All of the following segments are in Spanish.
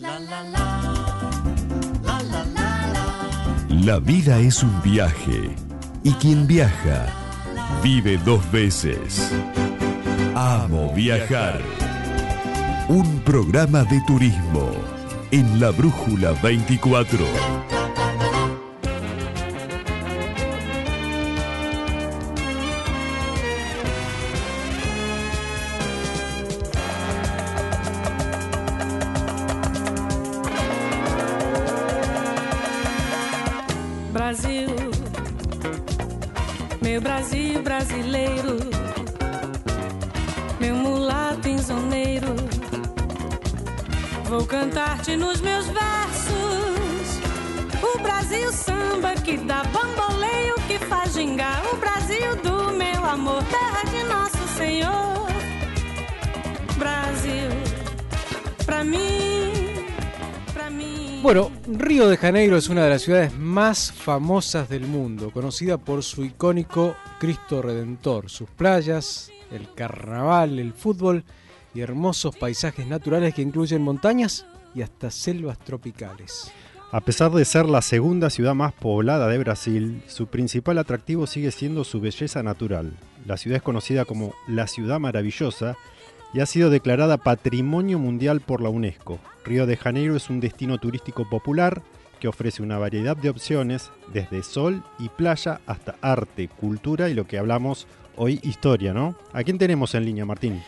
La vida es un viaje y quien viaja vive dos veces. Amo viajar. Un programa de turismo en la Brújula 24. Vou cantar-te nos meus versos. O Brasil samba que dá bamboleio, que faz gingar. O Brasil do meu amor, terra de nosso Senhor. Brasil, pra mim, mim. Bueno, Río de Janeiro es una de las ciudades más famosas del mundo, conocida por su icónico Cristo Redentor, sus playas, el carnaval, el fútbol y hermosos paisajes naturales que incluyen montañas y hasta selvas tropicales. A pesar de ser la segunda ciudad más poblada de Brasil, su principal atractivo sigue siendo su belleza natural. La ciudad es conocida como la Ciudad Maravillosa y ha sido declarada Patrimonio Mundial por la UNESCO. Río de Janeiro es un destino turístico popular que ofrece una variedad de opciones, desde sol y playa hasta arte, cultura y lo que hablamos hoy, historia, ¿no? ¿A quién tenemos en línea, Martín?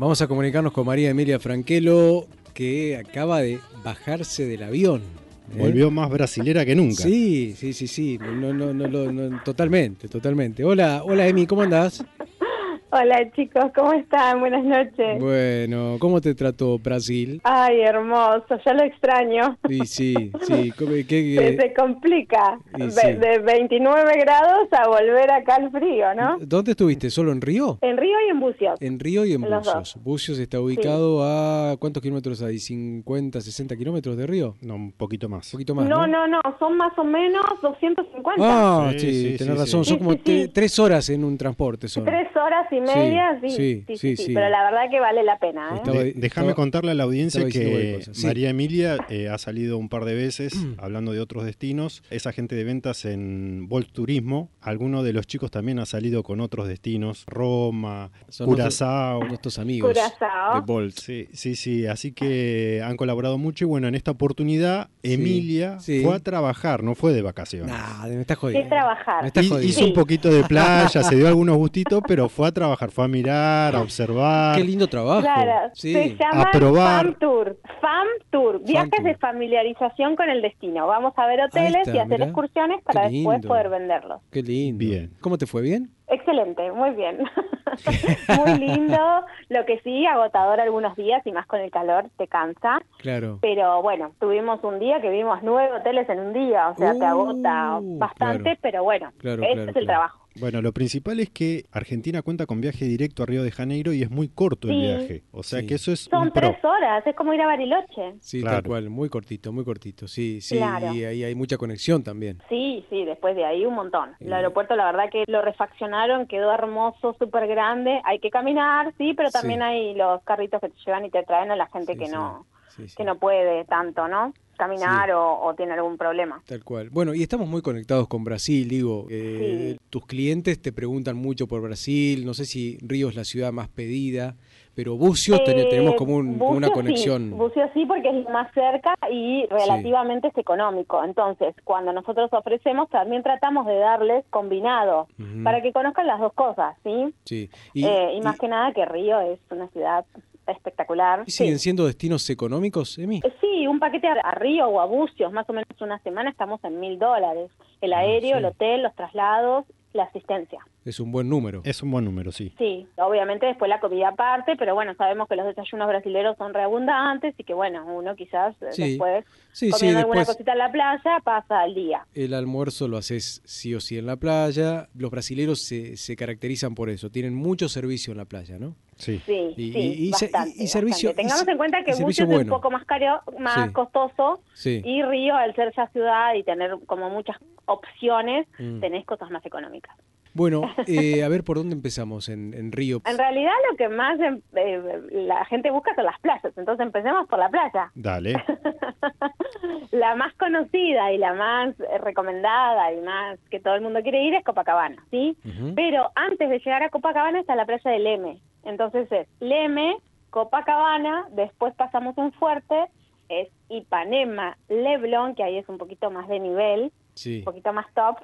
Vamos a comunicarnos con María Emilia Franquelo, que acaba de bajarse del avión. ¿eh? Volvió más brasilera que nunca. Sí, sí, sí, sí, no, no, no, no, no, totalmente, totalmente. Hola, hola Emi, ¿cómo andás? Hola chicos, ¿cómo están? Buenas noches. Bueno, ¿cómo te trató Brasil? Ay, hermoso, ya lo extraño. Sí, sí, sí. ¿cómo- qué- Se, qué- se complica. Y Ve- sí. De 29 grados a volver acá al frío, ¿no? ¿Dónde estuviste? ¿Solo en Río? En Río y en Bucios. En Río y en Los Bucios. Bucios está ubicado a ¿cuántos kilómetros hay? ¿50, 60 kilómetros de Río? No, un poquito más. Un poquito más, No, ¿no? no, no, son más o menos 250. Ah, Sí, sí, sí, tenés sí, razón. sí. Son Sí, como tres horas en un transporte. Son. Tres horas y media, sí, sí, sí, sí, sí, sí, sí. pero la verdad que vale la pena. ¿eh? Estaba- déjame estaba- contarle a la audiencia que. Sí. María Emilia eh, ha salido un par de veces hablando de otros destinos. Es agente de ventas en Volt Turismo. Alguno de los chicos también ha salido con otros destinos. Roma, Son Curazao. nuestros, amigos Curazao. de Bolt. Sí, sí, sí. Así que han colaborado mucho y bueno, en esta oportunidad Sí, Emilia sí. fue a trabajar, no fue de vacaciones. Nah, me estás De jodiendo. trabajar. Me estás Y- jodiendo. hizo un poquito de playa, se dio algunos gustitos, pero fue a trabajar, fue a mirar, a observar. Qué lindo trabajo. Claro, Sí. se llama A probar. FAM Tour. FAM Tour, viajes Tour. de familiarización con el destino. Vamos a ver hoteles está, y hacer mirá. excursiones para después poder venderlos. Qué lindo. Bien. ¿Cómo te fue? ¿Bien? Excelente, muy bien. muy lindo, lo que sí, agotador algunos días y más con el calor te cansa. Claro. Pero bueno, tuvimos un día que vimos nueve hoteles en un día, o sea, te agota Uh, bastante, claro. pero bueno, Claro, ese claro, es el claro. trabajo. Bueno, lo principal es que Argentina cuenta con viaje directo a Río de Janeiro y es muy corto el viaje. O sea Sí. que eso es Son un pro. tres horas, es como ir a Bariloche. Sí, Claro. tal cual. Muy cortito, muy cortito. Sí, sí. Claro. Y ahí hay mucha conexión también. Sí, sí, después de ahí un montón. El Sí. aeropuerto, la verdad que lo refaccionaron, quedó hermoso, súper grande. Hay que caminar, sí, pero también Sí. hay los carritos que te llevan y te traen a la gente Sí, que sí. no Sí, sí. que no puede tanto, ¿no? Caminar Sí. o, o tiene algún problema. Tal cual. Bueno, y estamos muy conectados con Brasil, digo. eh, Sí. Tus clientes te preguntan mucho por Brasil. No sé si Río es la ciudad más pedida, pero Bucios ten- Eh, tenemos como, un- como una Bucios conexión. Sí, Bucios sí, porque es más cerca y relativamente es económico. Entonces, cuando nosotros ofrecemos, también tratamos de darles combinado para que conozcan las dos cosas, ¿sí? Sí. Y, y más que nada que Río es una ciudad espectacular. ¿y Sí. siguen siendo destinos económicos, Emi? Eh, Sí, un paquete a, a Río o a Bucios, más o menos una semana, estamos en mil dólares. El aéreo, Ah, sí. el hotel, los traslados, la asistencia. Es un buen número. Es un buen número, sí. Sí, obviamente después la comida aparte, pero bueno, sabemos que los desayunos brasileños son reabundantes y que bueno, uno quizás eh, Sí. después Sí, sí, comiendo alguna después cosita en la playa pasa el día. el almuerzo lo haces sí o sí en la playa. Los brasileros se, se caracterizan por eso. Tienen mucho servicio en la playa, ¿no? Sí. Sí, Y- sí, y- bastante, y- y servicio-. Tengamos en cuenta que Bucios es un bueno. poco más caro, más Sí. costoso y Río, al ser ya ciudad y tener como muchas opciones, Mm. tenés cosas más económicas. Bueno, eh, a ver por dónde empezamos en, en Río. En realidad lo que más em, eh, la gente busca son las playas, entonces empecemos por la playa. Dale. la más conocida y la más eh, recomendada y más que todo el mundo quiere ir es Copacabana, ¿sí? Pero antes de llegar a Copacabana está la playa de Leme. Entonces es Leme, Copacabana, después pasamos un fuerte, es Ipanema, Leblon, que ahí es un poquito más de nivel, Sí, un poquito más top.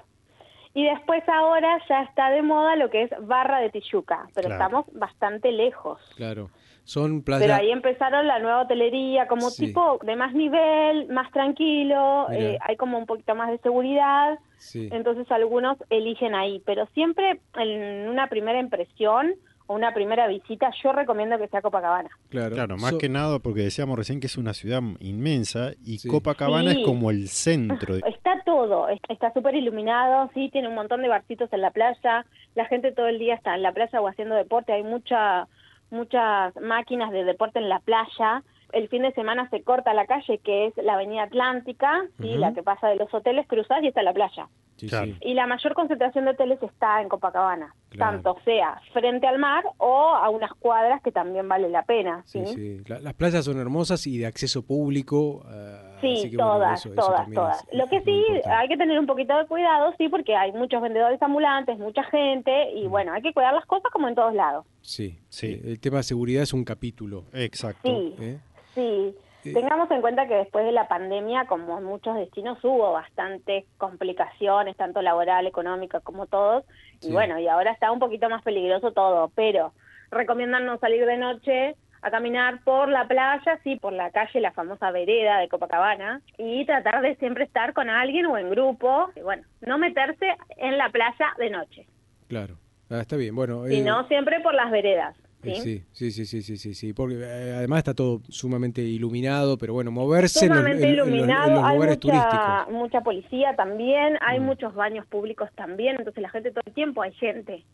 Y después ahora ya está de moda lo que es Barra de Tijuca, pero Claro. estamos bastante lejos. claro. Son Pero playas... ahí empezaron la nueva hotelería, como Sí. tipo de más nivel, más tranquilo, eh, hay como un poquito más de seguridad, Sí. entonces algunos eligen ahí, pero siempre en una primera impresión o una primera visita yo recomiendo que sea Copacabana. Claro, Claro, más So- que nada porque decíamos recién que es una ciudad inmensa y Sí. Copacabana Sí. es como el centro. Está todo, es- está súper iluminado, sí, tiene un montón de barcitos en la playa, la gente todo el día está en la playa o haciendo deporte, hay mucha, muchas máquinas de deporte en la playa. El fin de semana se corta la calle que es la Avenida Atlántica, sí, la que pasa de los hoteles, cruzás y está la playa. Sí, Claro. sí. Y la mayor concentración de hoteles está en Copacabana, Claro. tanto sea frente al mar o a unas cuadras que también vale la pena. Sí, Sí, sí. La- las playas son hermosas y de acceso público. ah, Sí, así que, bueno, todas, eso- todas, todas. es- Lo que sí, importante. hay que tener un poquito de cuidado, sí, porque hay muchos vendedores ambulantes, mucha gente, y bueno, hay que cuidar las cosas como en todos lados. Sí, Sí. sí. El tema de seguridad es un capítulo. Exacto. Sí, ¿eh? Sí. Tengamos en cuenta que después de la pandemia, como en muchos destinos, hubo bastantes complicaciones, tanto laboral, económica, como todos. Sí. Y bueno, y ahora está un poquito más peligroso todo, pero recomiendan no salir de noche a caminar por la playa, sí, por la calle, la famosa vereda de Copacabana, y tratar de siempre estar con alguien o en grupo, y bueno, no meterse en la playa de noche, Claro. Ah, está bien. Bueno, eh, sino siempre por las veredas. ¿Sí? sí, sí, sí, sí, sí, sí, porque eh, además está todo sumamente iluminado, pero bueno, moverse en los, sumamente en- los- en iluminado, los hay lugares mucha, turísticos. mucha policía también, hay Mm. muchos baños públicos también, entonces la gente todo el tiempo hay gente.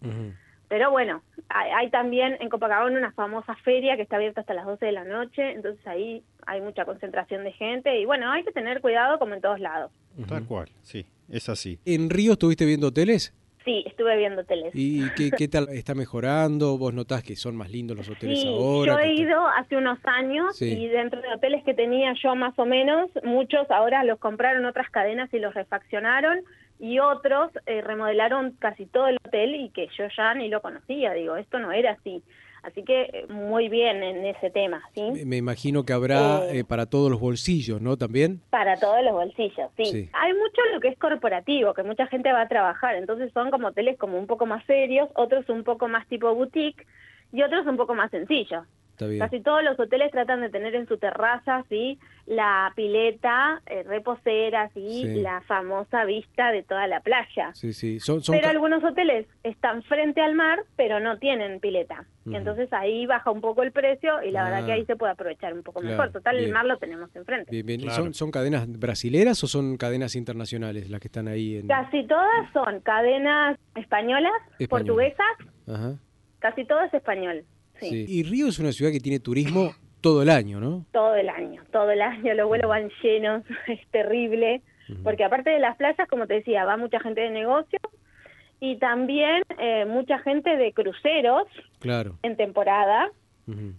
Pero bueno, hay, hay también en Copacabana una famosa feria que está abierta hasta las 12 de la noche, entonces ahí hay mucha concentración de gente y bueno, hay que tener cuidado como en todos lados. Tal cual, sí, es así. ¿En Río estuviste viendo hoteles? Sí, estuve viendo teles. ¿Y qué, qué tal? ¿Está mejorando? ¿Vos notás que son más lindos los hoteles Sí, ahora? yo he ido hace unos años Sí. y dentro de hoteles que tenía yo más o menos, muchos ahora los compraron otras cadenas y los refaccionaron y otros eh, remodelaron casi todo el hotel y que yo ya ni lo conocía, digo, esto no era así. Así que eh, muy bien en ese tema, ¿sí? Me- Me imagino que habrá Eh, eh, para todos los bolsillos, ¿no? También. Para todos los bolsillos, sí. Sí. Hay mucho lo que es corporativo, que mucha gente va a trabajar, entonces son como hoteles como un poco más serios, otros un poco más tipo boutique y otros un poco más sencillos. Está bien. Casi todos los hoteles tratan de tener en su terraza, sí, la pileta, eh, reposeras y Sí. la famosa vista de toda la playa. Sí, sí. Son, son Pero algunos hoteles están frente al mar, pero no tienen pileta. Entonces ahí baja un poco el precio y la Ah. verdad que ahí se puede aprovechar un poco Claro, mejor. Total, bien. el mar lo tenemos enfrente. Bien, bien. ¿Y Claro. ¿Son, ¿Son cadenas brasileras o son cadenas internacionales las que están ahí? En... Casi todas son cadenas españolas, Españolas. portuguesas, Ajá. casi todo es español. Sí. Y Río es una ciudad que tiene turismo todo el año, ¿no? Todo el año, todo el año, los vuelos van llenos, es terrible, porque aparte de las playas, como te decía, va mucha gente de negocio y también eh, mucha gente de cruceros Claro. en temporada,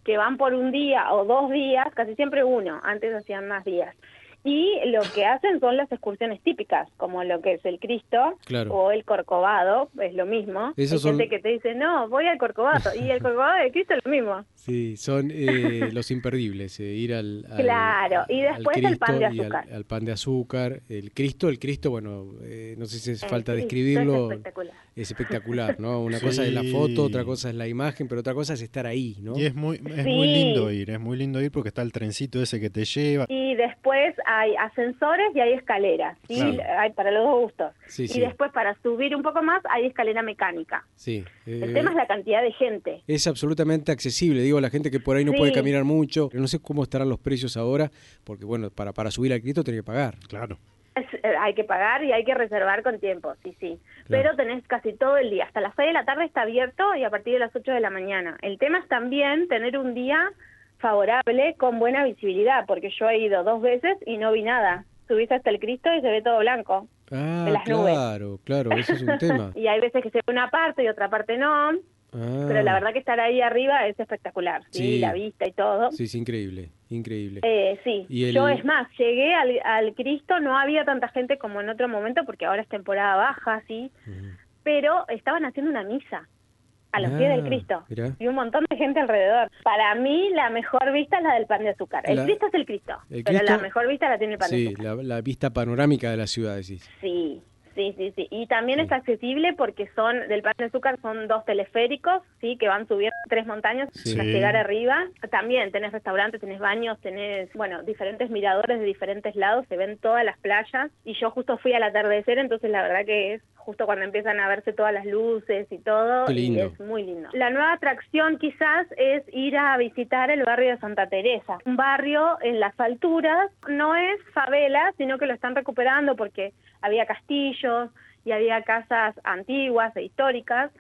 que van por un día o dos días, casi siempre uno, antes hacían más días. Y lo que hacen son las excursiones típicas, como lo que es el Cristo Claro. o el Corcovado, es lo mismo. Esos Hay son- gente que te dice, no, voy al Corcovado, y el Corcovado de Cristo es lo mismo. Sí, son eh, los imperdibles, eh, ir al, al- Claro, y al después el pan de al- azúcar. Al, pan de azúcar, el Cristo, el Cristo, bueno, eh, no sé si hace El falta describirlo, Es espectacular. es espectacular, ¿no? Una cosa es la foto, otra cosa es la imagen, pero otra cosa es estar ahí, ¿no? Y es muy, es Sí. muy lindo ir, es muy lindo ir porque está el trencito ese que te lleva. Y después hay ascensores y hay escaleras, ¿sí? Claro. Hay para los dos gustos. Sí, y sí. después para subir un poco más hay escalera mecánica. Sí. El eh, tema es la cantidad de gente. es absolutamente accesible, digo, la gente que por ahí no Sí. puede caminar mucho, no sé cómo estarán los precios ahora, porque bueno, para, para subir al Cristo tiene que pagar. Claro. Es- eh, hay que pagar y hay que reservar con tiempo, sí, sí. Claro. Pero tenés casi todo el día. Hasta las 6 de la tarde está abierto y a partir de las 8 de la mañana. El tema es también tener un día favorable con buena visibilidad, porque yo he ido dos veces y no vi nada. Subís hasta el Cristo y se ve todo blanco. Ah, de las nubes. claro, claro, eso es un tema. Y hay veces que se ve una parte y otra parte no, Ah, pero la verdad que estar ahí arriba es espectacular, ¿sí? Sí. La vista y todo. Sí, es increíble, increíble. Eh, sí, el- yo es más, llegué al, al Cristo, no había tanta gente como en otro momento, porque ahora es temporada baja, sí, pero estaban haciendo una misa a los pies del Ah, Cristo mirá. y un montón de gente alrededor. Para mí la mejor vista es la del pan de azúcar. El La- Cristo es el Cristo, el pero Cristo- la mejor vista la tiene el pan de Sí, azúcar. la, la vista panorámica de la ciudad, decís. Sí, sí, sí, sí. Y también Sí. es accesible porque son del pan de azúcar son dos teleféricos, sí, que van subiendo tres montañas Sí. hasta llegar arriba. También tenés restaurantes, tenés baños, tenés, bueno, diferentes miradores de diferentes lados, se ven todas las playas. Y yo justo fui al atardecer, entonces la verdad que es justo cuando empiezan a verse todas las luces y todo, lindo. y es muy lindo. La nueva atracción quizás es ir a visitar el barrio de Santa Teresa, un barrio en las alturas, no es favela, sino que lo están recuperando porque había castillos y había casas antiguas e históricas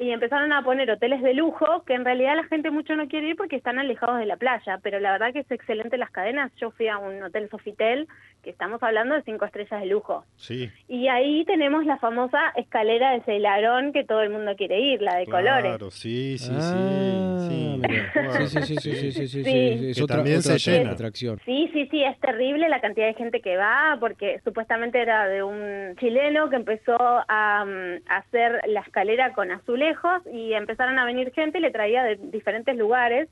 y empezaron a poner hoteles de lujo que en realidad la gente mucho no quiere ir porque están alejados de la playa, pero la verdad que es excelente las cadenas. Yo fui a un hotel Sofitel que estamos hablando de cinco estrellas de lujo. Sí. Y ahí tenemos la famosa escalera de Ceilarón que todo el mundo quiere ir, la de colores. Claro, sí, sí, Ah, sí. sí. sí, sí, sí, sí, sí, sí, sí, sí, Sí. Es otra, también otra se llena. atracción. Sí, sí, sí, es terrible la cantidad de gente que va, porque supuestamente era de un chileno que empezó a, mm, a hacer la escalera con azulejos y empezaron a venir gente y le traía de diferentes lugares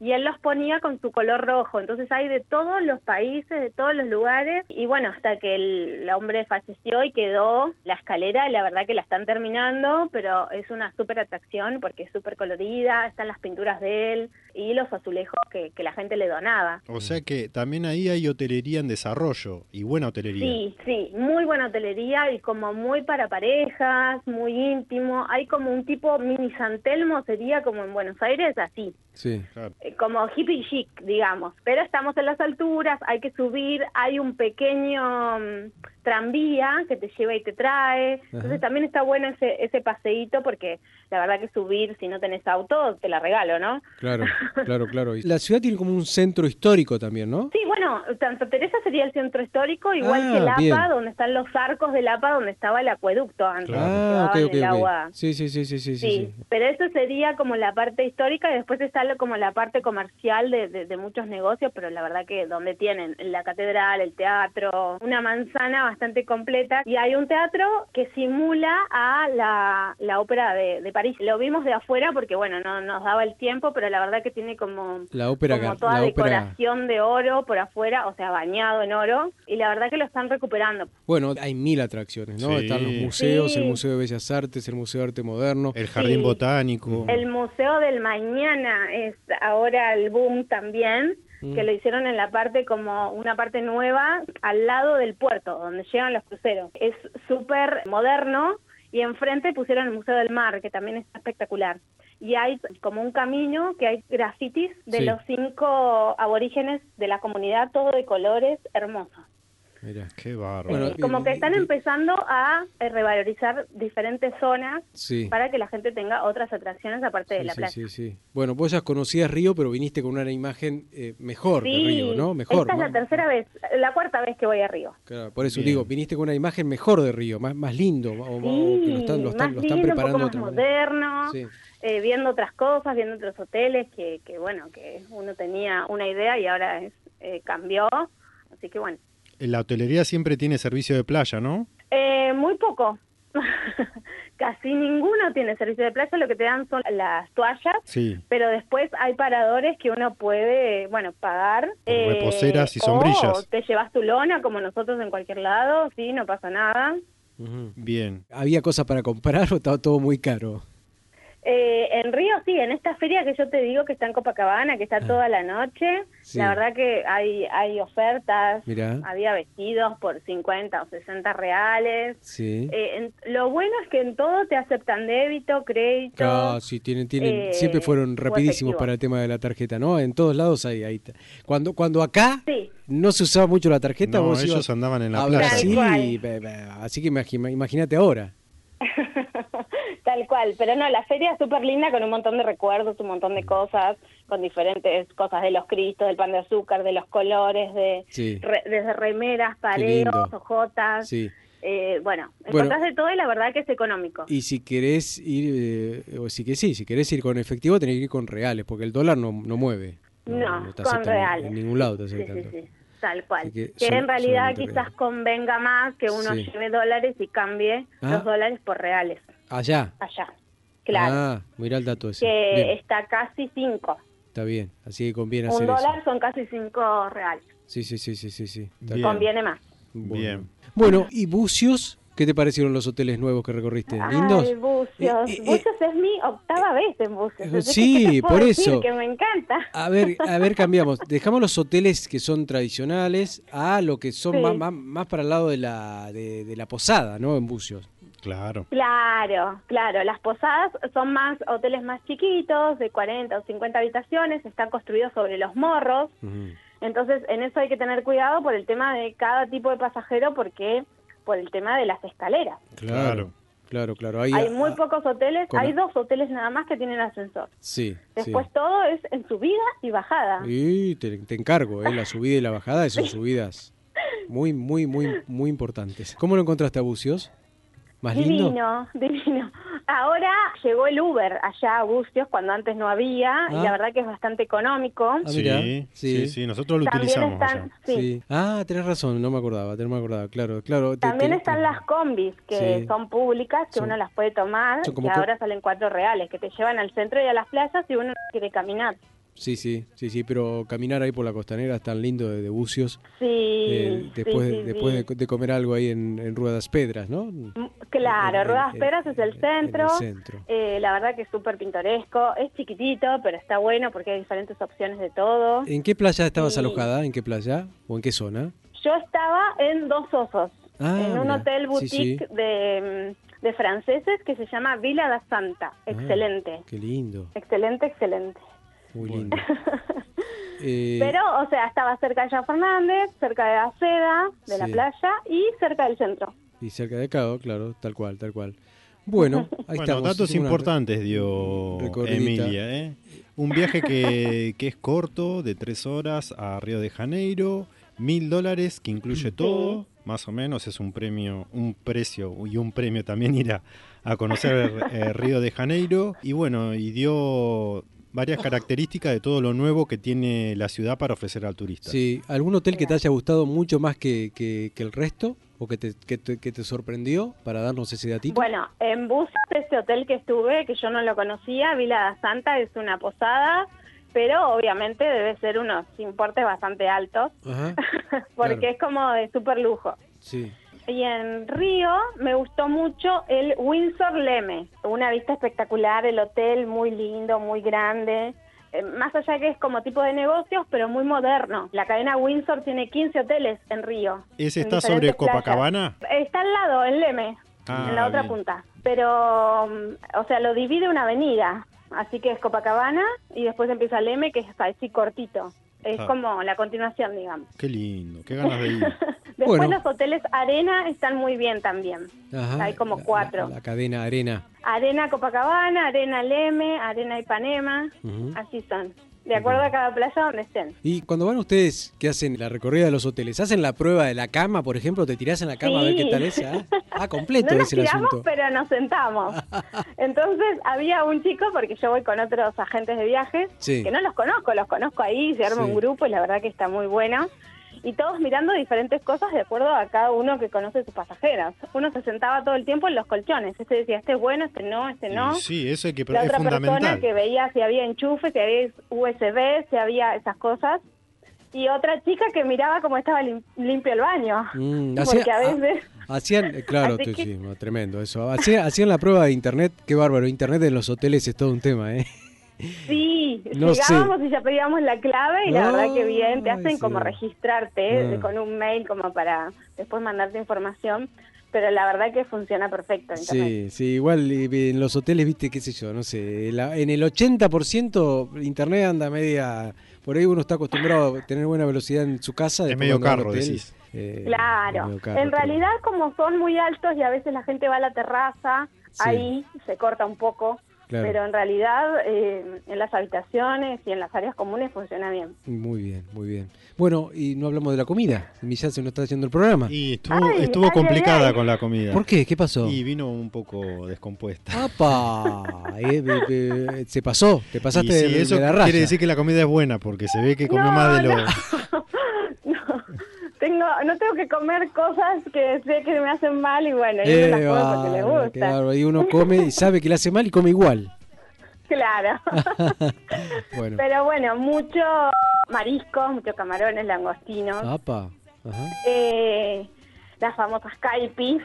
y él los ponía con su color rojo. Entonces hay de todos los países, de todos los lugares y bueno, hasta que el, el hombre falleció y quedó la escalera, la verdad que la están terminando, pero es una súper atracción porque es súper colorida, están las pinturas de él y los azulejos que, que la gente le donaba. O sea que también ahí hay hotelería en desarrollo y buena hotelería. Sí, sí, muy buena hotelería y como muy para parejas, muy íntimo. Hay como un tipo mini San Telmo, sería como en Buenos Aires, así, Sí. Claro. eh, como hippie chic, digamos. Pero estamos en las alturas, hay que subir, hay un pequeño mm, tranvía que te lleva y te trae. Entonces Ajá. también está bueno ese, ese paseíto porque la verdad que subir, si no tenés auto, te la regalo, ¿no? Claro, claro, claro. Y La ciudad tiene como un centro histórico también, ¿no? Sí, bueno, Santa Teresa sería el centro histórico, igual Ah, que Lapa, bien. donde están los arcos de Lapa, donde estaba el acueducto antes, Ah, ok, ok, el agua. Sí, sí, sí, sí, sí, sí. Sí, sí. pero eso sería como la parte histórica y después está lo- como la parte comercial de, de- de muchos negocios, pero la verdad que donde tienen la catedral, el teatro, una manzana bastante completa y hay un teatro que simula a la, la ópera de, de París. Lo vimos de afuera porque bueno, no nos daba el tiempo, pero la verdad que tiene como La ópera, como toda la ópera. decoración de oro por afuera, o sea, bañado en oro, y la verdad que lo están recuperando. Bueno, hay mil atracciones, ¿no? Sí. Están los museos, Sí. el Museo de Bellas Artes, el Museo de Arte Moderno. El jardín Sí. botánico. El Museo del Mañana es ahora el boom también, Mm. que lo hicieron en la parte como una parte nueva al lado del puerto, donde llegan los cruceros. Es súper moderno y enfrente pusieron el Museo del Mar, que también está espectacular. Y hay como un camino que hay grafitis de Sí. los cinco aborígenes de la comunidad, todo de colores hermosos. Mira. Qué bárbaro. Bueno, como que están empezando a eh, revalorizar diferentes zonas Sí. para que la gente tenga otras atracciones aparte de la sí, playa. sí, sí. Bueno, vos ya conocías Río, pero viniste con una imagen eh, mejor de Río, ¿no? Mejor. Esta es la tercera vez, la cuarta vez que voy a Río. Claro, por eso Bien. digo, viniste con una imagen mejor de Río, más, más lindo, o, o que lo están, lo están, más lo están lindo, preparando un poco más moderno, Sí. eh, viendo otras cosas, viendo otros hoteles que, que bueno, que uno tenía una idea y ahora es, eh, cambió. Así que bueno, La hotelería siempre tiene servicio de playa, ¿no? eh, muy poco. Casi ninguno tiene servicio de playa, lo que te dan son las toallas, Sí. pero después hay paradores que uno puede, bueno, pagar. eh, Reposeras y O sombrillas. te llevas tu lona, como nosotros en cualquier lado, sí, no pasa nada. Bien. ¿Había cosas para comprar o estaba todo muy caro? Eh, en Río sí, en esta feria que yo te digo que está en Copacabana, que está toda la noche, Ah. Sí. la verdad que hay hay ofertas, Mirá. había vestidos por 50 o 60 reales. Sí. Eh, en- lo bueno es que en todo te aceptan débito, crédito. Claro, sí, tienen, tienen, eh, siempre fueron rapidísimos para el tema de la tarjeta, ¿no? En todos lados hay, ahí está. Cuando, cuando acá Sí, no se usaba mucho la tarjeta, No, vos ellos ibas andaban en la a playa. Brasil Tal cual. y, be- be- así que imagínate ahora. Tal cual. Pero no, la feria es súper linda con un montón de recuerdos, un montón de cosas, con diferentes cosas de los cristos, del pan de azúcar, de los colores, de Sí. re- desde remeras, pareos, ojotas. Sí. Eh, bueno, Bueno. encontrás de todo y la verdad que es económico. Y si querés ir, eh, o sí que sí, si querés ir con efectivo, tenés que ir con reales, porque el dólar no, no mueve. No, te con reales. En ningún lado te Sí, sí, sí, tal cual. Que en realidad quizás reales. convenga más que uno lleve dólares y cambie Ah. los dólares por reales Allá. allá. Claro, Ah, mirá el dato ese. que Bien, está casi 5. está bien. Así que conviene Un hacer dólar eso. son casi 5 reales. Sí, sí, sí, sí, sí. sí. Conviene más. Bueno. Bien. Bueno, ¿y Bucios? ¿Qué te parecieron los hoteles nuevos que recorriste? ¿Lindos? Ay, Bucios. Eh, eh, Bucios es mi octava vez en Bucios. Eh, sí, ¿qué te puedo por decir? eso. Que me encanta. A ver, a ver, cambiamos. Dejamos los hoteles que son tradicionales a lo que son Sí. más, más, más para el lado de la, de, de la posada, ¿no? En Bucios. Claro. Claro, claro. Las posadas son más hoteles más chiquitos, de 40 o 50 habitaciones, están construidos sobre los morros. Entonces, en eso hay que tener cuidado por el tema de cada tipo de pasajero, porque por el tema de las escaleras. Claro, claro, claro. Ahí- hay ah, muy pocos hoteles, con- hay dos hoteles nada más que tienen ascensor. Sí, Después sí. todo es en subida y bajada. Y te, te encargo, ¿eh? La subida y la bajada son subidas muy, muy, muy, muy importantes. ¿Cómo lo encontraste a Bucios? ¿Más lindo? Divino, divino. Ahora llegó el Uber allá a Bucios cuando antes no había y Ah. la verdad que es bastante económico. Ah, sí, sí. sí, sí, nosotros lo También utilizamos están, allá. sí, Sí. Ah, tenés razón, no me acordaba, no me acordaba, claro, claro. También te- están te- las combis que Sí. son públicas, que Son- uno las puede tomar, que ahora salen cuatro reales, que te llevan al centro y a las playas si uno quiere caminar. Sí, sí, sí, sí, pero caminar ahí por la costanera es tan lindo de, de Bucios. Sí, eh, después sí, de, sí, después sí. De, de comer algo ahí en, en Ruedas Pedras, ¿no? Mm, Claro, en- Ruedas en- Peras es el en el centro. centro. Eh, la verdad que es súper pintoresco. Es chiquitito, pero está bueno porque hay diferentes opciones de todo. ¿En qué playa estabas alojada? ¿En qué playa? ¿O en qué zona? Yo estaba en Dos Osos, Ah, en un mira. hotel boutique. De, de franceses que se llama Villa da Santa. Ah, Excelente, qué lindo, excelente, excelente. Muy lindo. Eh, Pero, o sea, estaba cerca de Jean Fernández, cerca de la seda, de la playa y cerca del centro. Y cerca de acá, tal cual, tal cual. Bueno, ahí Bueno, estamos. datos importantes dio. Emilia. ¿eh? Un viaje que, que es corto, de tres horas a Río de Janeiro, mil dólares, que incluye todo, más o menos, es un premio, un precio y un premio también ir a, a conocer eh, Río de Janeiro. Y bueno, y dio varias características de todo lo nuevo que tiene la ciudad para ofrecer al turista. Sí, ¿algún hotel que te haya gustado mucho más que, que- que el resto? ¿O que te, que, te, que te sorprendió para darnos ese datito? Bueno, en Bucios, este hotel que estuve, que yo no lo conocía, Villa da Santa, es una posada, pero obviamente debe ser unos importes bastante altos, Ajá, porque Claro. es como de súper lujo. sí. Y en Río me gustó mucho el Windsor Leme, una vista espectacular, el hotel muy lindo, muy grande. Eh, más allá que es como tipo de negocios, pero muy moderno. La cadena Windsor tiene 15 hoteles en Río. ¿Ese está sobre playas. Copacabana? Está al lado, en Leme, Ah, en la otra bien. punta. Pero, mm, o sea, lo divide una avenida. Así que es Copacabana y después empieza Leme, que es así cortito. Es Ah. como la continuación, digamos. Qué lindo, qué ganas de ir. Después Bueno. los hoteles Arena están muy bien también. Ajá, Hay como la- cuatro. La, la cadena Arena. Arena Copacabana, Arena Leme, Arena Ipanema, así son. De acuerdo a cada playa donde estén. Y cuando van ustedes que hacen la recorrida de los hoteles, ¿hacen la prueba de la cama, por ejemplo? ¿Te tirás en la cama a ver Sí. qué tal es? Ah, ah, completo No es el tiramos, asunto. pero nos sentamos. Entonces había un chico, porque yo voy con otros agentes de viajes, Sí. que no los conozco, los conozco ahí, se arma Sí. un grupo y la verdad que está muy bueno. Y todos mirando diferentes cosas de acuerdo a cada uno que conoce sus pasajeros. Uno se sentaba todo el tiempo en los colchones. Este decía, este es bueno, este no, este no. Y sí, eso es, que, la es otra persona que veía si había enchufe, si había USB, si había esas cosas. Y otra chica que miraba cómo estaba lim- limpio el baño. Mm, Porque a veces... Hacían, claro, que- sí, tremendo eso. Hacían, hacían la prueba de internet, qué bárbaro. Internet en los hoteles es todo un tema, ¿eh? Sí, No sé. llegábamos y ya pedíamos la clave y la verdad que bien, te hacen sí. como registrarte eh, Ah. con un mail como para después mandarte información, pero la verdad que funciona perfecto internet. Sí, sí, igual eh, en los hoteles, viste, qué sé yo, no sé, la- en el 80% internet anda media, por ahí uno está acostumbrado a tener buena velocidad en su casa. Es después medio carro, hotel, decís. eh, Claro, medio carro, en pero- realidad como son muy altos y a veces la gente va a la terraza, Sí. ahí se corta un poco, Claro. pero en realidad eh, en las habitaciones y en las áreas comunes funciona bien. Muy bien, muy bien. Bueno, y no hablamos de la comida. Mi ya se nos está haciendo el programa. Y estuvo, Ay, estuvo ay, complicada ay, ay. con la comida. ¿Por qué? ¿Qué pasó? Y vino un poco descompuesta. ¡Apa! Eh, se pasó, te pasaste Y sí, de, eso de la raya. quiere decir que la comida es buena, porque se ve que comió No, más de lo... no. no tengo que comer cosas que sé que me hacen mal y bueno, yo Eh, me las como porque le gusta. bárbaro. Y uno come y sabe que le hace mal y come igual. Claro. Bueno. Pero bueno, mucho mariscos, muchos camarones, langostinos, ¡Apa! Ajá. eh, las famosas caipis,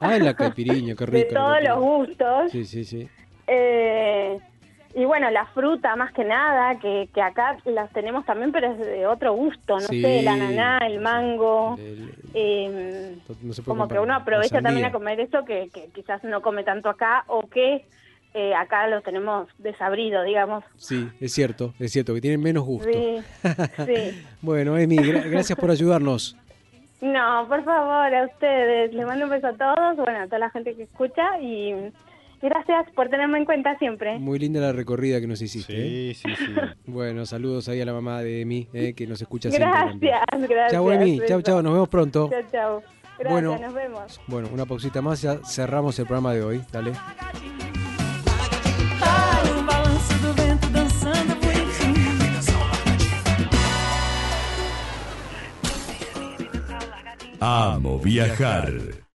Ah, la caipiriña, qué rico. de todos los gustos. Sí, sí, sí. Eh, y bueno, la fruta más que nada, que, que acá las tenemos también, pero es de otro gusto, no Sí. sé, el ananá, el mango. El- eh, no se puede como que uno aprovecha también a comer eso que, que quizás no come tanto acá o que eh, acá lo tenemos desabrido, digamos. Sí, es cierto, es cierto, que tienen menos gusto. Sí, sí. Bueno, Emi, gra- gracias por ayudarnos. No, por favor, a ustedes. Les mando un beso a todos, bueno, a toda la gente que escucha y gracias por tenerme en cuenta siempre. Muy linda la recorrida que nos hiciste. ¿eh? Sí, sí, sí. Bueno, saludos ahí a la mamá de Emi, eh, que nos escucha siempre. Gracias, gracias. Chao, Emi. Chao, beso. chao. Nos vemos pronto. Chao, chao. Gracias, Bueno. nos vemos. Bueno, una pausita más, ya cerramos el programa de hoy. Dale. Amo viajar.